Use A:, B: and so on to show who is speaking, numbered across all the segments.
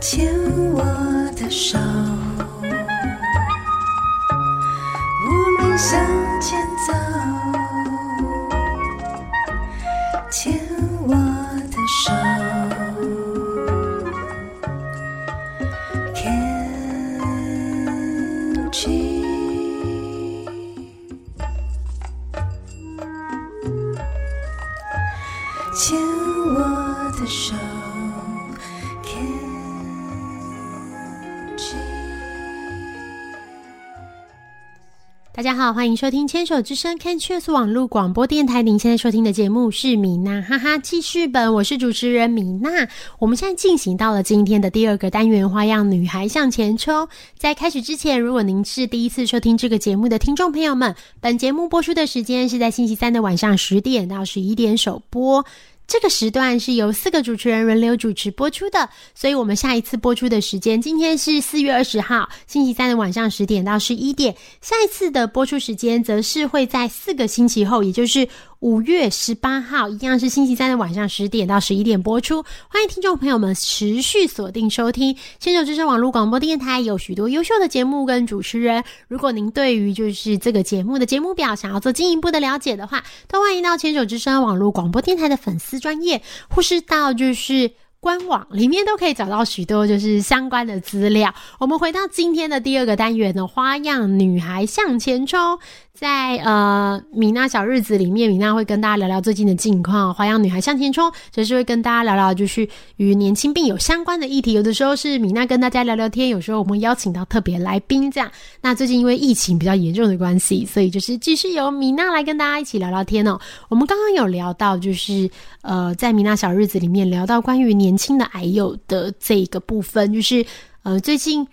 A: 牵我的手，
B: 大家好，欢迎收听牵手之声 Can Cheers 网络广播电台。您现在收听的节目是米娜哈哈记事本，我是主持人米娜。我们现在进行到了今天的第二个单元——花样女孩向前冲。在开始之前，如果您是第一次收听这个节目的听众朋友们，本节目播出的时间是在星期三的晚上十点到十一点首播。这个时段是由四个主持人轮流主持播出的，所以我们下一次播出的时间，今天是四月二十号星期三的晚上十点到十一点，下一次的播出时间则是会在四个星期后，也就是五月十八号，一样是星期三的晚上十点到十一点播出。欢迎听众朋友们持续锁定收听牵手之声网络广播电台，有许多优秀的节目跟主持人。如果您对于就是这个节目的节目表想要做进一步的了解的话，都欢迎到牵手之声网络广播电台的粉丝专业，或是到就是。官网里面都可以找到许多就是相关的资料。我们回到今天的第二个单元的，花样女孩向前冲。在呃米娜小日子里面，米娜会跟大家聊聊最近的近况。花样女孩向前冲，就是会跟大家聊聊就是与年轻病友相关的议题。有的时候是米娜跟大家聊聊天，有时候我们会邀请到特别来宾这样。那最近因为疫情比较严重的关系，所以就是继续由米娜来跟大家一起聊聊天哦。我们刚刚有聊到就是呃在米娜小日子里面聊到关于年轻的癌友的这一个部分，就是呃最近。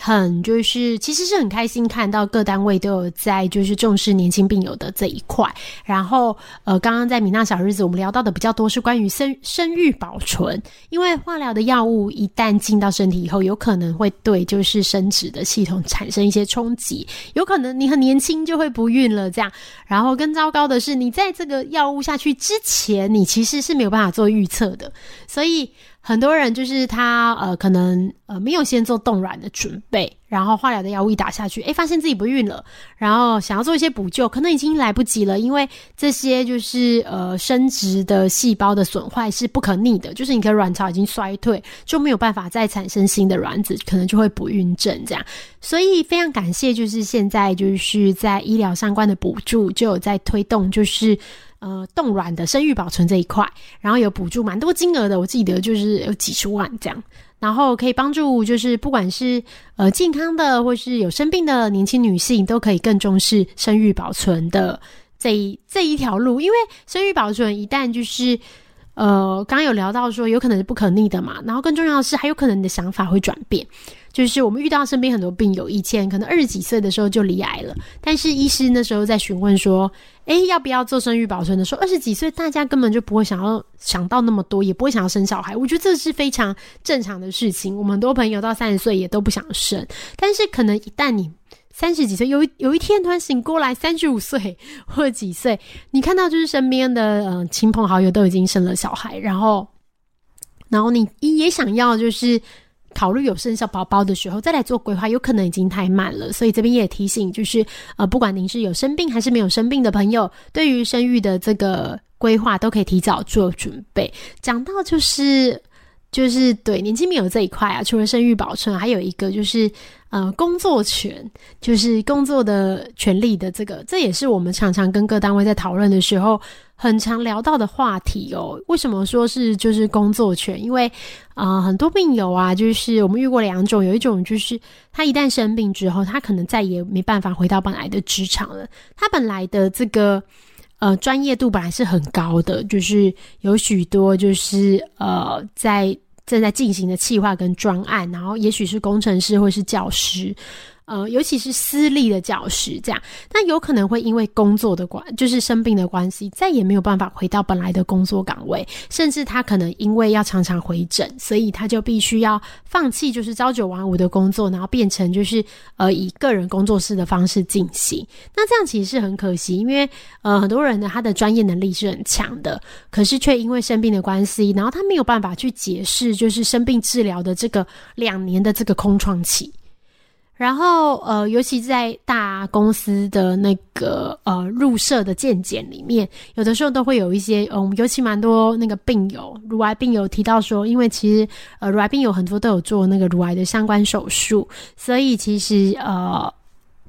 B: 很就是，其实是很开心看到各单位都有在就是重视年轻病友的这一块。然后呃，刚刚在米娜小日子我们聊到的比较多是关于生生育保存，因为化疗的药物一旦进到身体以后，有可能会对就是生殖的系统产生一些冲击，有可能你很年轻就会不孕了这样。然后更糟糕的是，你在这个药物下去之前，你其实是没有办法做预测的，所以。很多人就是他呃，可能呃没有先做冻卵的准备，然后化疗的药物一打下去，诶，发现自己不孕了，然后想要做一些补救，可能已经来不及了，因为这些就是呃生殖的细胞的损坏是不可逆的，就是你的卵巢已经衰退，就没有办法再产生新的卵子，可能就会不孕症这样。所以非常感谢，就是现在就是在医疗相关的补助就有在推动，就是。呃，冻卵的生育保存这一块，然后有补助蛮多金额的，我记得就是有几十万这样，然后可以帮助就是不管是呃健康的或是有生病的年轻女性，都可以更重视生育保存的这一这一条路，因为生育保存一旦就是呃刚刚有聊到说有可能是不可逆的嘛，然后更重要的是还有可能你的想法会转变。就是我们遇到身边很多病友，以前可能二十几岁的时候就离癌了，但是医师那时候在询问说，诶，要不要做生育保存的时候，二十几岁大家根本就不会想要想到那么多，也不会想要生小孩。我觉得这是非常正常的事情。我们很多朋友到三十岁也都不想生，但是可能一旦你三十几岁，有一有一天突然醒过来，三十五岁或几岁，你看到就是身边的嗯、亲朋好友都已经生了小孩，然后，然后你也想要就是。考虑有生小宝宝的时候再来做规划，有可能已经太慢了。所以这边也提醒，就是呃，不管您是有生病还是没有生病的朋友，对于生育的这个规划都可以提早做准备。讲到就是就是对年轻病友这一块啊，除了生育保存，还有一个就是呃工作权，就是工作的权利的这个，这也是我们常常跟各单位在讨论的时候。很常聊到的话题哦，为什么说是就是工作权？因为啊、很多病友啊，就是我们遇过两种，有一种就是他一旦生病之后，他可能再也没办法回到本来的职场了。他本来的这个呃专业度本来是很高的，就是有许多就是呃在正在进行的企划跟专案，然后也许是工程师或是教师。呃，尤其是私立的教师这样，那有可能会因为工作的关，就是生病的关系，再也没有办法回到本来的工作岗位，甚至他可能因为要常常回诊，所以他就必须要放弃就是朝九晚五的工作，然后变成就是呃以个人工作室的方式进行。那这样其实是很可惜，因为呃很多人呢他的专业能力是很强的，可是却因为生病的关系，然后他没有办法去解释就是生病治疗的这个两年的这个空窗期。然后，呃，尤其在大公司的那个呃入社的见检里面，有的时候都会有一些，嗯，尤其蛮多那个病友，乳癌病友提到说，因为其实呃乳癌病友很多都有做那个乳癌的相关手术，所以其实呃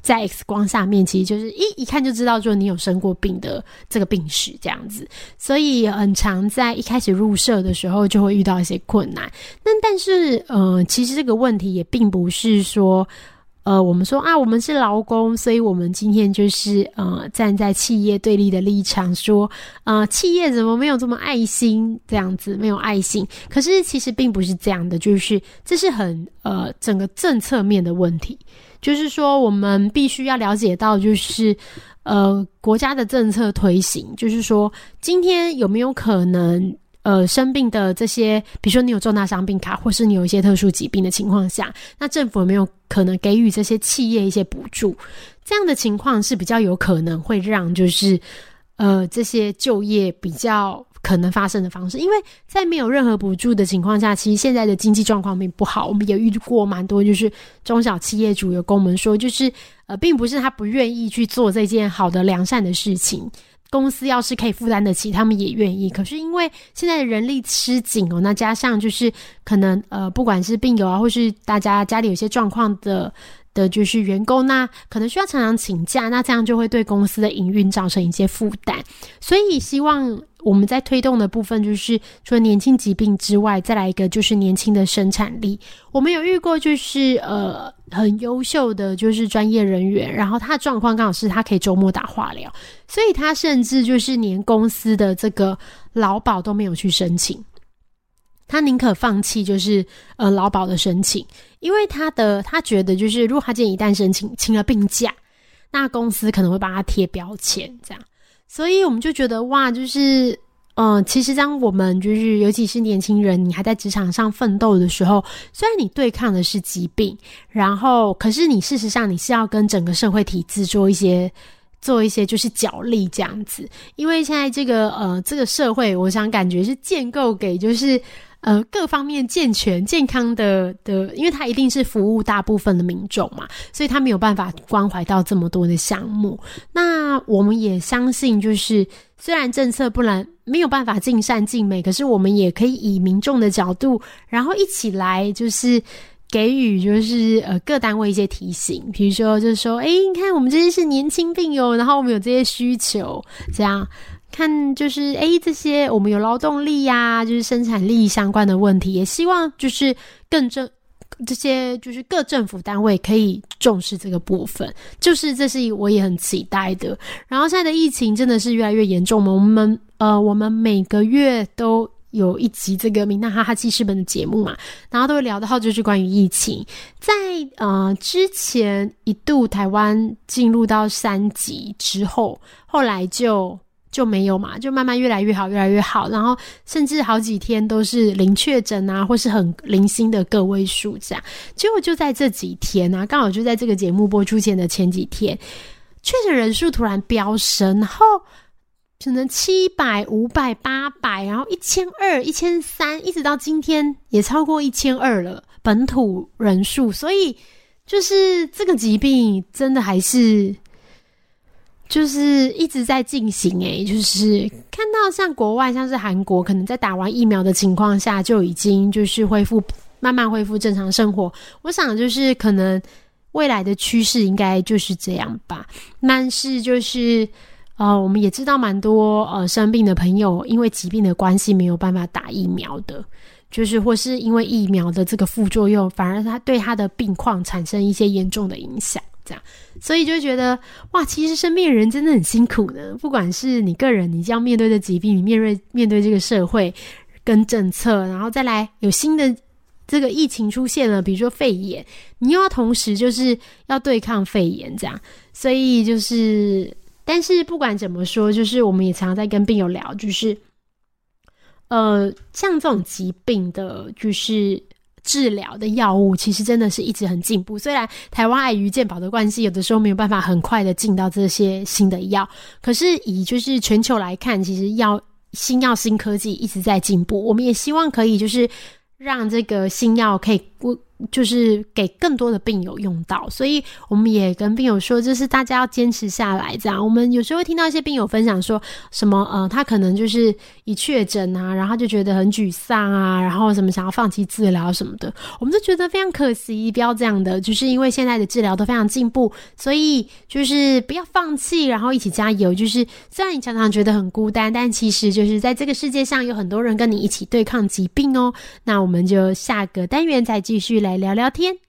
B: 在 X 光下面，其实就是一一看就知道，说你有生过病的这个病史这样子，所以很常在一开始入社的时候就会遇到一些困难。那但是，呃，其实这个问题也并不是说。呃，我们说啊，我们是劳工，所以我们今天就是呃，站在企业对立的立场，说呃，企业怎么没有这么爱心？这样子没有爱心。可是其实并不是这样的，就是这是很呃整个政策面的问题，就是说我们必须要了解到，就是呃国家的政策推行，就是说今天有没有可能？呃，生病的这些，比如说你有重大伤病卡，或是你有一些特殊疾病的情况下，那政府有没有可能给予这些企业一些补助？这样的情况是比较有可能会让就是呃这些就业比较可能发生的方式。因为在没有任何补助的情况下，其实现在的经济状况并不好。我们也遇过蛮多，就是中小企业主有跟我们说，就是呃，并不是他不愿意去做这件好的良善的事情。公司要是可以负担得起，他们也愿意。可是因为现在的人力吃紧哦，那加上就是可能呃，不管是病友啊，或是大家家里有些状况的的，就是员工，那可能需要常常请假，那这样就会对公司的营运造成一些负担。所以希望。我们在推动的部分，就是除了年轻疾病之外，再来一个就是年轻的生产力。我们有遇过，就是呃很优秀的就是专业人员，然后他的状况刚好是他可以周末打化疗，所以他甚至就是连公司的这个劳保都没有去申请，他宁可放弃就是呃劳保的申请，因为他的他觉得就是如果他今天一旦申请请了病假，那公司可能会帮他贴标签这样。所以我们就觉得哇，就是，嗯，其实当我们就是，尤其是年轻人，你还在职场上奋斗的时候，虽然你对抗的是疾病，然后，可是你事实上你是要跟整个社会体制做一些，做一些就是角力这样子。因为现在这个呃，这个社会，我想感觉是建构给就是。呃，各方面健全、健康的的，因为他一定是服务大部分的民众嘛，所以他没有办法关怀到这么多的项目。那我们也相信，就是虽然政策不能没有办法尽善尽美，可是我们也可以以民众的角度，然后一起来，就是给予就是呃各单位一些提醒，比如说就是说，哎，你看我们这些是年轻病友，然后我们有这些需求，这样。看，就是诶，这些我们有劳动力呀，就是生产力相关的问题，也希望就是更政这些就是各政府单位可以重视这个部分，就是这是我也很期待的。然后现在的疫情真的是越来越严重嘛，我们呃，我们每个月都有一集这个《明娜哈哈记事本》的节目嘛，然后都会聊到就是关于疫情，在呃之前一度台湾进入到三级之后，后来就。就没有嘛，就慢慢越来越好，越来越好，然后甚至好几天都是零确诊啊，或是很零星的个位数这样。结果就在这几天啊，刚好就在这个节目播出前的前几天，确诊人数突然飙升，然后可能七百、五百、八百，然后一千二、一千三，一直到今天也超过一千二了本土人数，所以就是这个疾病真的还是。就是一直在进行诶，就是看到像国外，像是韩国，可能在打完疫苗的情况下，就已经就是恢复慢慢恢复正常生活。我想就是可能未来的趋势应该就是这样吧。但是就是呃，我们也知道蛮多呃生病的朋友，因为疾病的关系没有办法打疫苗的，就是或是因为疫苗的这个副作用，反而他对他的病况产生一些严重的影响。这样，所以就觉得哇，其实身边人真的很辛苦呢。不管是你个人，你将面对的疾病，你面对面对这个社会跟政策，然后再来有新的这个疫情出现了，比如说肺炎，你又要同时就是要对抗肺炎这样，所以就是，但是不管怎么说，就是我们也常常在跟病友聊，就是，呃，像这种疾病的，就是治疗的药物，其实真的是一直很进步。虽然台湾碍于健保的关系，有的时候没有办法很快的进到这些新的药，可是以就是全球来看，其实药新药新科技一直在进步，我们也希望可以就是让这个新药可以我。就是给更多的病友用到，所以我们也跟病友说，就是大家要坚持下来。这样，我们有时候会听到一些病友分享说，什么呃，他可能就是一确诊啊，然后就觉得很沮丧啊，然后什么想要放弃治疗什么的，我们就觉得非常可惜，不要这样的。就是因为现在的治疗都非常进步，所以就是不要放弃，然后一起加油。就是虽然你常常觉得很孤单，但其实就是在这个世界上有很多人跟你一起对抗疾病哦。那我们就下个单元再继续来。聊聊天。